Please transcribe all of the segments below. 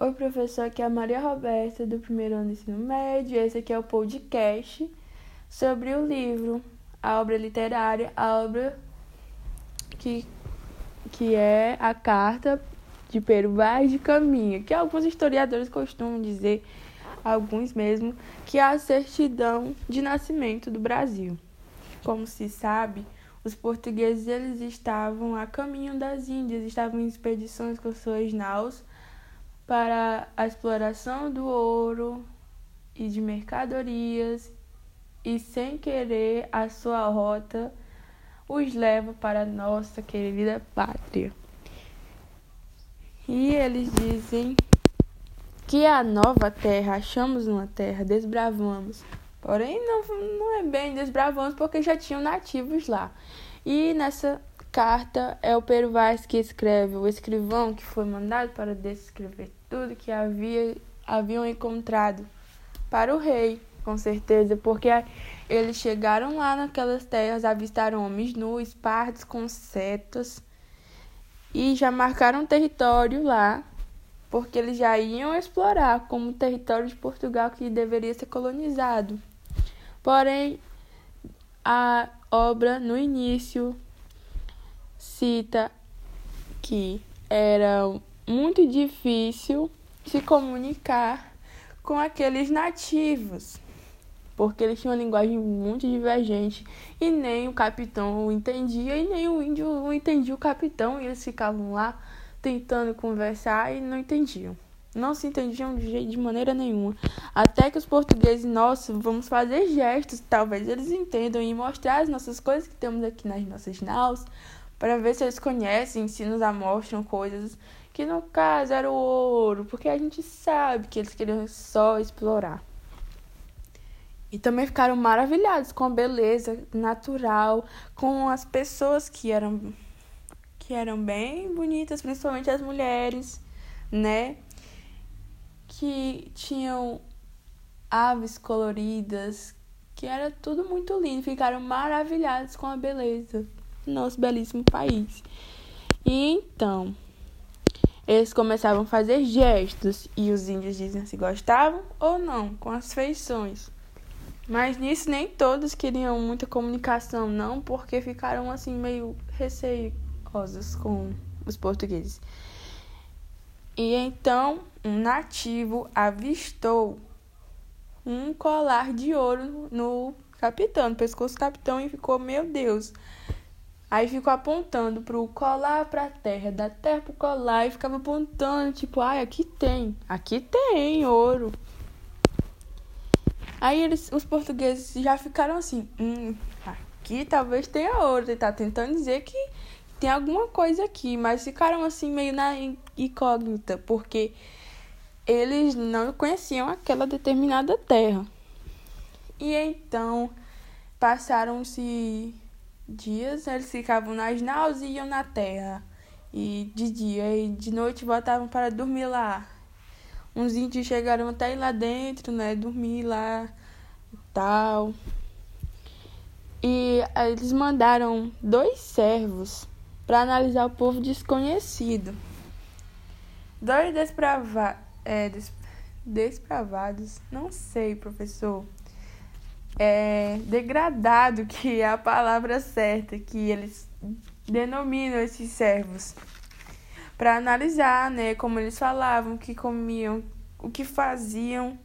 Oi, professor, aqui é a Maria Roberta, do primeiro ano do ensino médio. Esse aqui é o podcast sobre o livro, a obra literária, a obra que, que é a Carta de Pero Vaz de Caminha, que alguns historiadores costumam dizer, alguns mesmo, que é a certidão de nascimento do Brasil. Como se sabe, os portugueses eles estavam a caminho das Índias, estavam em expedições com suas naus para a exploração do ouro e de mercadorias, e sem querer a sua rota os leva para nossa querida pátria. E eles dizem que a nova terra, achamos uma terra, desbravamos. Porém, não, não é bem desbravamos porque já tinham nativos lá. E nessa carta é o Pero Vaz que escreve, o escrivão que foi mandado para descrever tudo que havia, haviam encontrado para o rei, com certeza, porque eles chegaram lá naquelas terras, avistaram homens nus, pardos com setas e já marcaram território lá, porque eles já iam explorar como território de Portugal que deveria ser colonizado. Porém, a obra no início cita que era muito difícil se comunicar com aqueles nativos, porque eles tinham uma linguagem muito divergente e nem o capitão o entendia e nem o índio entendia o capitão e eles ficavam lá tentando conversar e não entendiam. Não se entendiam de, jeito, de maneira nenhuma. Até que os portugueses, nossa, vamos fazer gestos, talvez eles entendam e mostrar as nossas coisas que temos aqui nas nossas naus, para ver se eles conhecem, se nos amostram coisas que no caso era o ouro, porque a gente sabe que eles queriam só explorar. E também ficaram maravilhados com a beleza natural, com as pessoas que eram que eram bem bonitas, principalmente as mulheres, né? Que tinham aves coloridas, que era tudo muito lindo, ficaram maravilhados com a beleza nosso belíssimo país. E então, eles começavam a fazer gestos e os índios diziam se gostavam ou não com as feições. Mas nisso nem todos queriam muita comunicação, não, porque ficaram assim meio receiosos com os portugueses. E então um nativo avistou um colar de ouro no capitão, no pescoço do capitão, e ficou, meu Deus. Aí ficou apontando pro colar pra terra, da terra pro colar, e ficava apontando, tipo, ai, aqui tem, aqui tem ouro. Aí eles, os portugueses já ficaram assim, hum, aqui talvez tenha ouro. Ele tá tentando dizer que tem alguma coisa aqui, mas ficaram assim meio na incógnita, porque eles não conheciam aquela determinada terra. E então passaram-se dias, eles ficavam nas naus e iam na terra. E de dia e de noite voltavam para dormir lá. Uns índios chegaram até lá dentro, né? Dormir lá e tal. E eles mandaram dois servos para analisar o povo desconhecido. Dois desprava é, des despravados, não sei, professor. É, degradado, que é a palavra certa, que eles denominam esses servos para analisar, né, como eles falavam, o que comiam, o que faziam,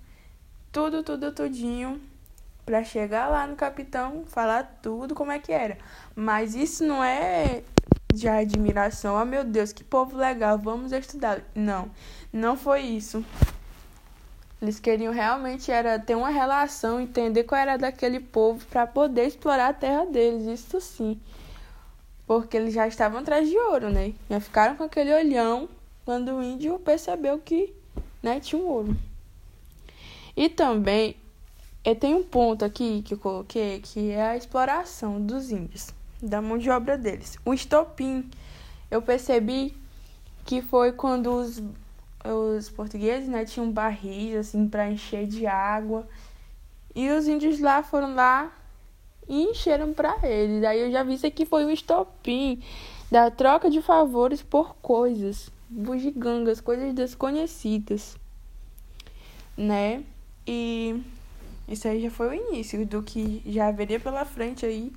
tudo, tudo, tudinho, para chegar lá no capitão, falar tudo como é que era. Mas isso não é de admiração, oh meu Deus, que povo legal, vamos estudar. Não, não foi isso. Eles queriam realmente era ter uma relação, entender qual era daquele povo para poder explorar a terra deles, isso sim porque eles já estavam atrás de ouro, né? Já ficaram com aquele olhão quando o índio percebeu que né, tinha um ouro. E também tem um ponto aqui que eu coloquei que é a exploração dos índios, da mão de obra deles. O estopim, eu percebi que foi quando os, os portugueses né, tinham barris assim para encher de água e os índios lá foram lá e encheram para eles. Aí eu já vi isso aqui foi um estopim da troca de favores por coisas. bugigangas, coisas desconhecidas, né? E isso aí já foi o início do que já haveria pela frente aí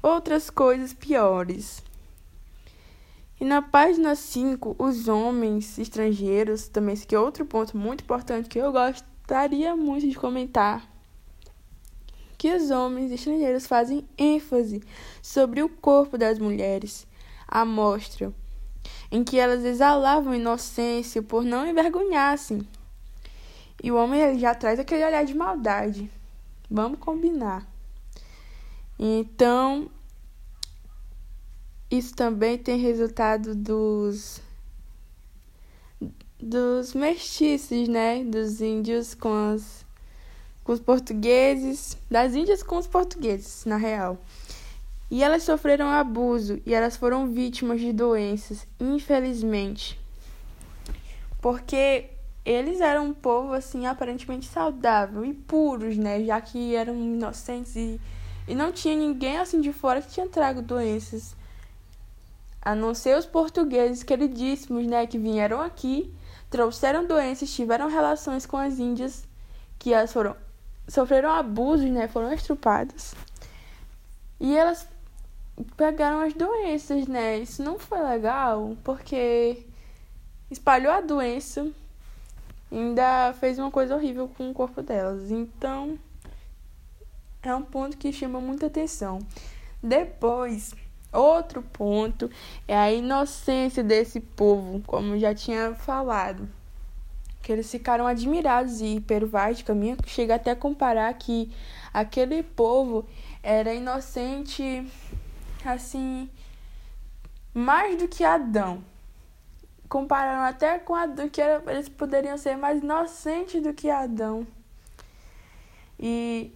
outras coisas piores. E na página 5, os homens estrangeiros, também esse aqui é outro ponto muito importante que eu gostaria muito de comentar, que os homens estrangeiros fazem ênfase sobre o corpo das mulheres, a mostra, em que elas exalavam inocência por não envergonhassem. E o homem ele já traz aquele olhar de maldade. Vamos combinar. Então, isso também tem resultado dos dos mestiços, né, dos índios com as com os portugueses, das índias com os portugueses, na real. E elas sofreram abuso e elas foram vítimas de doenças, infelizmente. Porque eles eram um povo assim aparentemente saudável e puros, né, já que eram inocentes e, e não tinha ninguém assim de fora que tinha trago doenças a não ser os portugueses queridíssimos, né, que vieram aqui, trouxeram doenças, tiveram relações com as índias, que elas foram sofreram abusos, né, foram estrupadas. E elas pegaram as doenças, né? Isso não foi legal, porque espalhou a doença ainda fez uma coisa horrível com o corpo delas. Então, é um ponto que chama muita atenção. Depois, Outro ponto é a inocência desse povo, como já tinha falado. Que eles ficaram admirados e Pervaz caminho chega até a comparar que aquele povo era inocente assim mais do que Adão. Compararam até com Adão, que era, eles poderiam ser mais inocentes do que Adão. E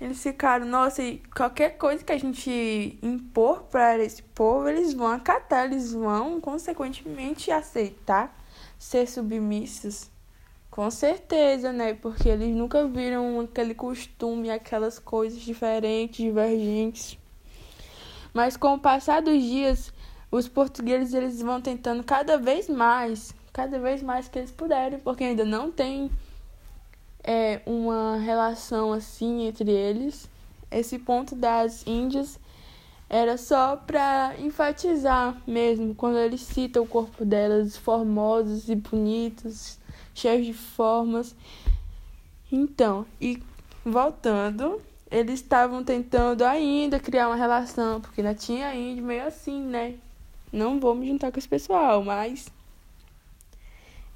eles ficaram, nossa, e qualquer coisa que a gente impor para esse povo, eles vão acatar, eles vão, consequentemente, aceitar ser submissos. Com certeza, né? Porque eles nunca viram aquele costume, aquelas coisas diferentes, divergentes. Mas com o passar dos dias, os portugueses eles vão tentando cada vez mais, cada vez mais que eles puderem, porque ainda não tem é, uma relação assim entre eles. Esse ponto das Índias era só para enfatizar mesmo, quando eles citam o corpo delas formosos e bonitos, cheios de formas. Então, e voltando, eles estavam tentando ainda criar uma relação, porque ainda tinha índio meio assim, né? Não vou me juntar com esse pessoal, mas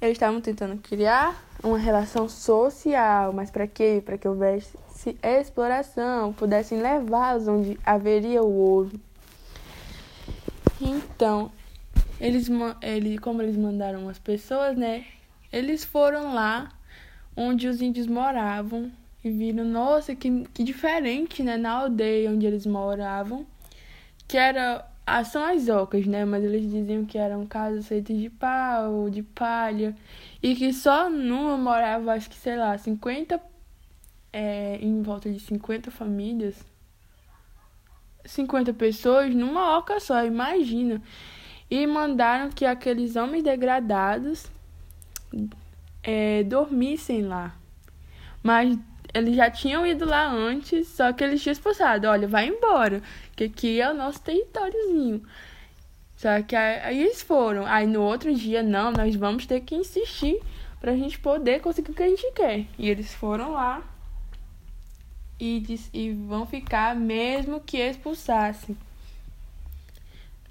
eles estavam tentando criar uma relação social, mas para quê? Para que houvesse exploração, pudessem levá-los onde haveria o ouro. Então, eles, ele, como eles mandaram as pessoas, né? Eles foram lá onde os índios moravam e viram, nossa, que, que diferente, né? Na aldeia onde eles moravam, que era ah, são as ocas, né? Mas eles diziam que eram casas feitas de pau, de palha. E que só numa morava, acho que, sei lá, 50. É, em volta de 50 famílias. 50 pessoas numa oca só, imagina. E mandaram que aqueles homens degradados é, dormissem lá. Mas eles já tinham ido lá antes, só que eles tinham expulsado. Olha, vai embora, que aqui é o nosso territóriozinho. Só que aí eles foram. Aí no outro dia, não, nós vamos ter que insistir pra gente poder conseguir o que a gente quer. E eles foram lá e, e vão ficar mesmo que expulsassem.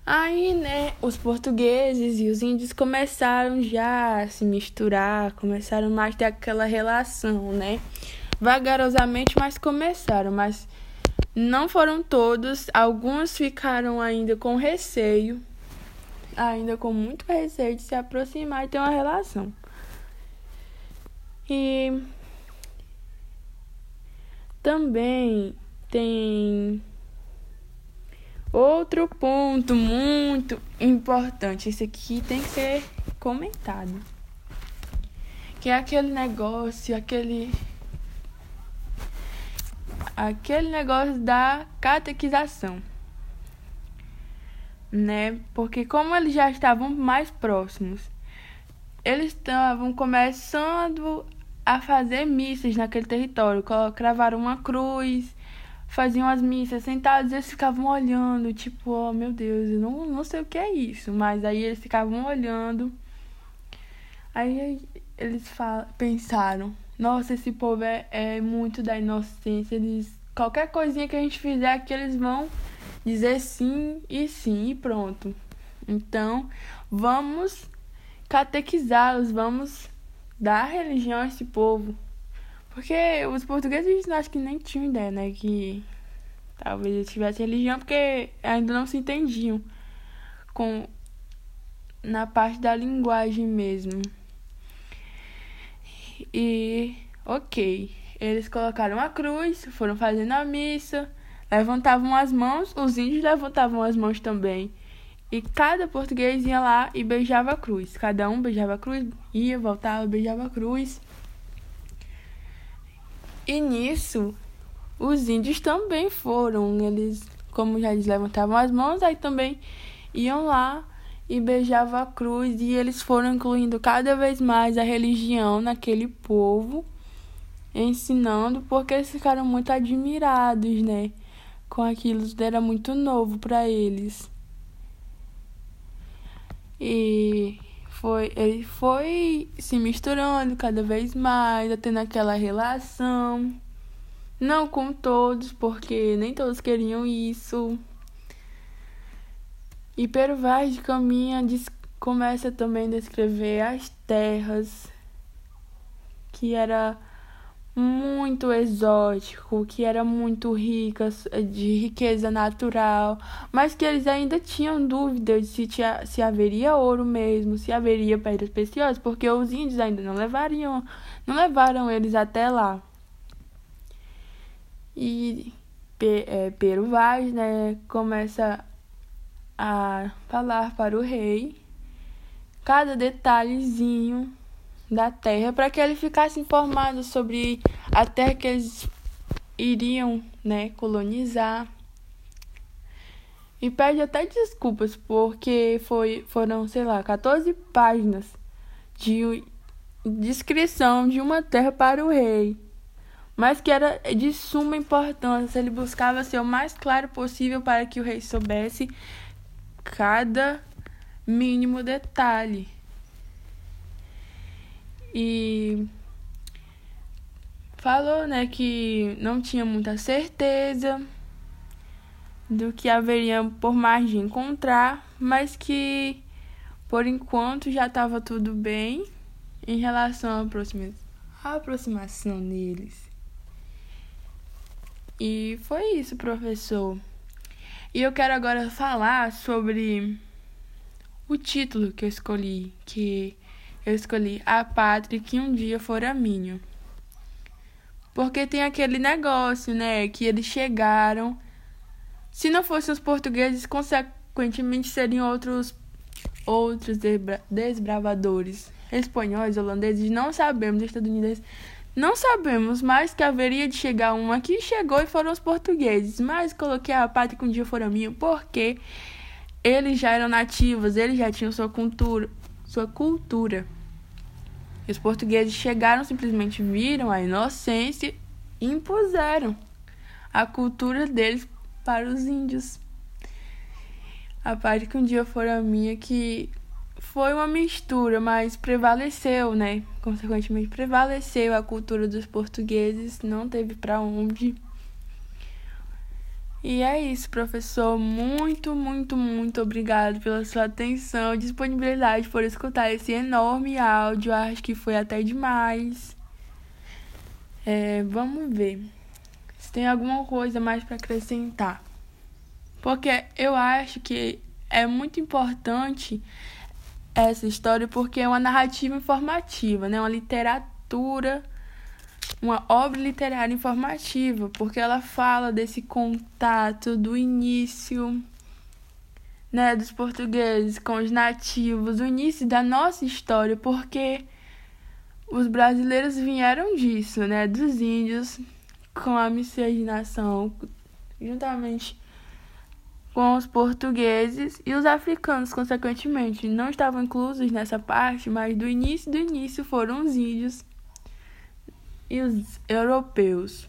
Aí, né, os portugueses e os índios começaram já a se misturar, começaram mais a ter aquela relação, né? Vagarosamente, mas começaram, mas não foram todos, alguns ficaram ainda com receio, ainda com muito receio de se aproximar e ter uma relação. E também tem outro ponto muito importante, esse aqui tem que ser comentado. Que é aquele negócio, aquele aquele negócio da catequização. né? Porque como eles já estavam mais próximos, eles estavam começando a fazer missas naquele território, cravaram uma cruz, faziam as missas sentados, eles ficavam olhando, tipo, oh meu Deus, eu não, não sei o que é isso, mas aí eles ficavam olhando. Aí eles fal pensaram, nossa, esse povo é, é muito da inocência, eles qualquer coisinha que a gente fizer aqui eles vão dizer sim e sim e pronto. Então, vamos catequizá-los, vamos dar religião a esse povo. Porque os portugueses acho que nem tinham ideia, né? Que talvez eles tivessem religião, porque ainda não se entendiam com na parte da linguagem mesmo. E ok, eles colocaram a cruz, foram fazendo a missa levantavam as mãos, os índios levantavam as mãos também. E cada português ia lá e beijava a cruz. Cada um beijava a cruz, ia, voltava, beijava a cruz. E nisso, os índios também foram. Eles, como já eles levantavam as mãos, aí também iam lá e beijavam a cruz. E eles foram incluindo cada vez mais a religião naquele povo, ensinando, porque eles ficaram muito admirados, né? com aquilo, era muito novo para eles. E foi, ele foi se misturando cada vez mais, tendo aquela relação. Não com todos, porque nem todos queriam isso. E Pero Vaz de Caminha começa também a descrever as terras, que era muito exótico, que era muito rica, de riqueza natural, mas que eles ainda tinham dúvidas de se, tinha, se haveria ouro mesmo, se haveria pedras preciosas, porque os índios ainda não levariam, não levaram eles até lá. E é, Vaz, né, começa a falar para o rei cada detalhezinho da terra para que ele ficasse informado sobre a terra que eles iriam, né, colonizar. E pede até desculpas porque foi foram, sei lá, 14 páginas de descrição de uma terra para o rei. Mas que era de suma importância, ele buscava ser o mais claro possível para que o rei soubesse cada mínimo detalhe. E falou, né, que não tinha muita certeza do que haveria por mais de encontrar, mas que por enquanto já estava tudo bem em relação à aproxima aproximação deles. E foi isso, professor. E eu quero agora falar sobre o título que eu escolhi, que eu escolhi a pátria que um dia fora minha. Porque tem aquele negócio, né, que eles chegaram. Se não fossem os portugueses, consequentemente seriam outros outros desbravadores, espanhóis, holandeses, não sabemos, estadunidenses, não sabemos, mas que haveria de chegar um aqui, chegou e foram os portugueses. Mas coloquei a pátria que um dia fora minha, porque eles já eram nativos, eles já tinham sua cultura, sua cultura. E os portugueses chegaram, simplesmente viram a inocência e impuseram a cultura deles para os índios. A parte que um dia fora minha que foi uma mistura, mas prevaleceu, né? Consequentemente prevaleceu a cultura dos portugueses, não teve para onde e é isso, professor. Muito, muito, muito obrigado pela sua atenção e disponibilidade por escutar esse enorme áudio. Acho que foi até demais. É, vamos ver se tem alguma coisa mais para acrescentar. Porque eu acho que é muito importante essa história porque é uma narrativa informativa, né? Uma literatura uma obra literária informativa, porque ela fala desse contato do início né, dos portugueses com os nativos, o início da nossa história, porque os brasileiros vieram disso, né, dos índios com a miscigenação, juntamente com os portugueses e os africanos, consequentemente. Não estavam inclusos nessa parte, mas do início do início foram os índios e os europeus.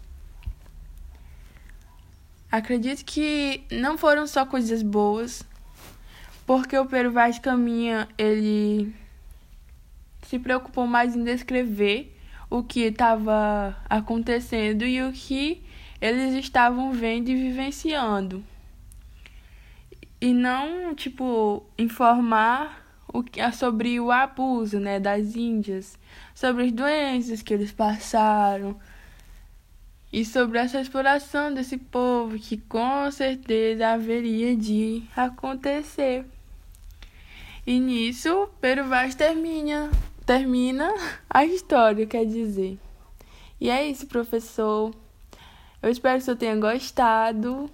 Acredito que não foram só coisas boas, porque o Pero Vaz Caminha, ele se preocupou mais em descrever o que estava acontecendo e o que eles estavam vendo e vivenciando. E não, tipo, informar o que, sobre o abuso, né, das índias, sobre as doenças que eles passaram e sobre essa exploração desse povo que com certeza haveria de acontecer. E nisso, Pero Vaz termina, termina a história, quer dizer. E é isso, professor. Eu espero que você tenha gostado.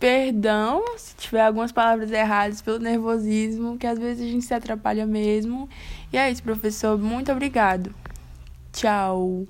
Perdão se tiver algumas palavras erradas pelo nervosismo, que às vezes a gente se atrapalha mesmo. E é isso, professor. Muito obrigado. Tchau.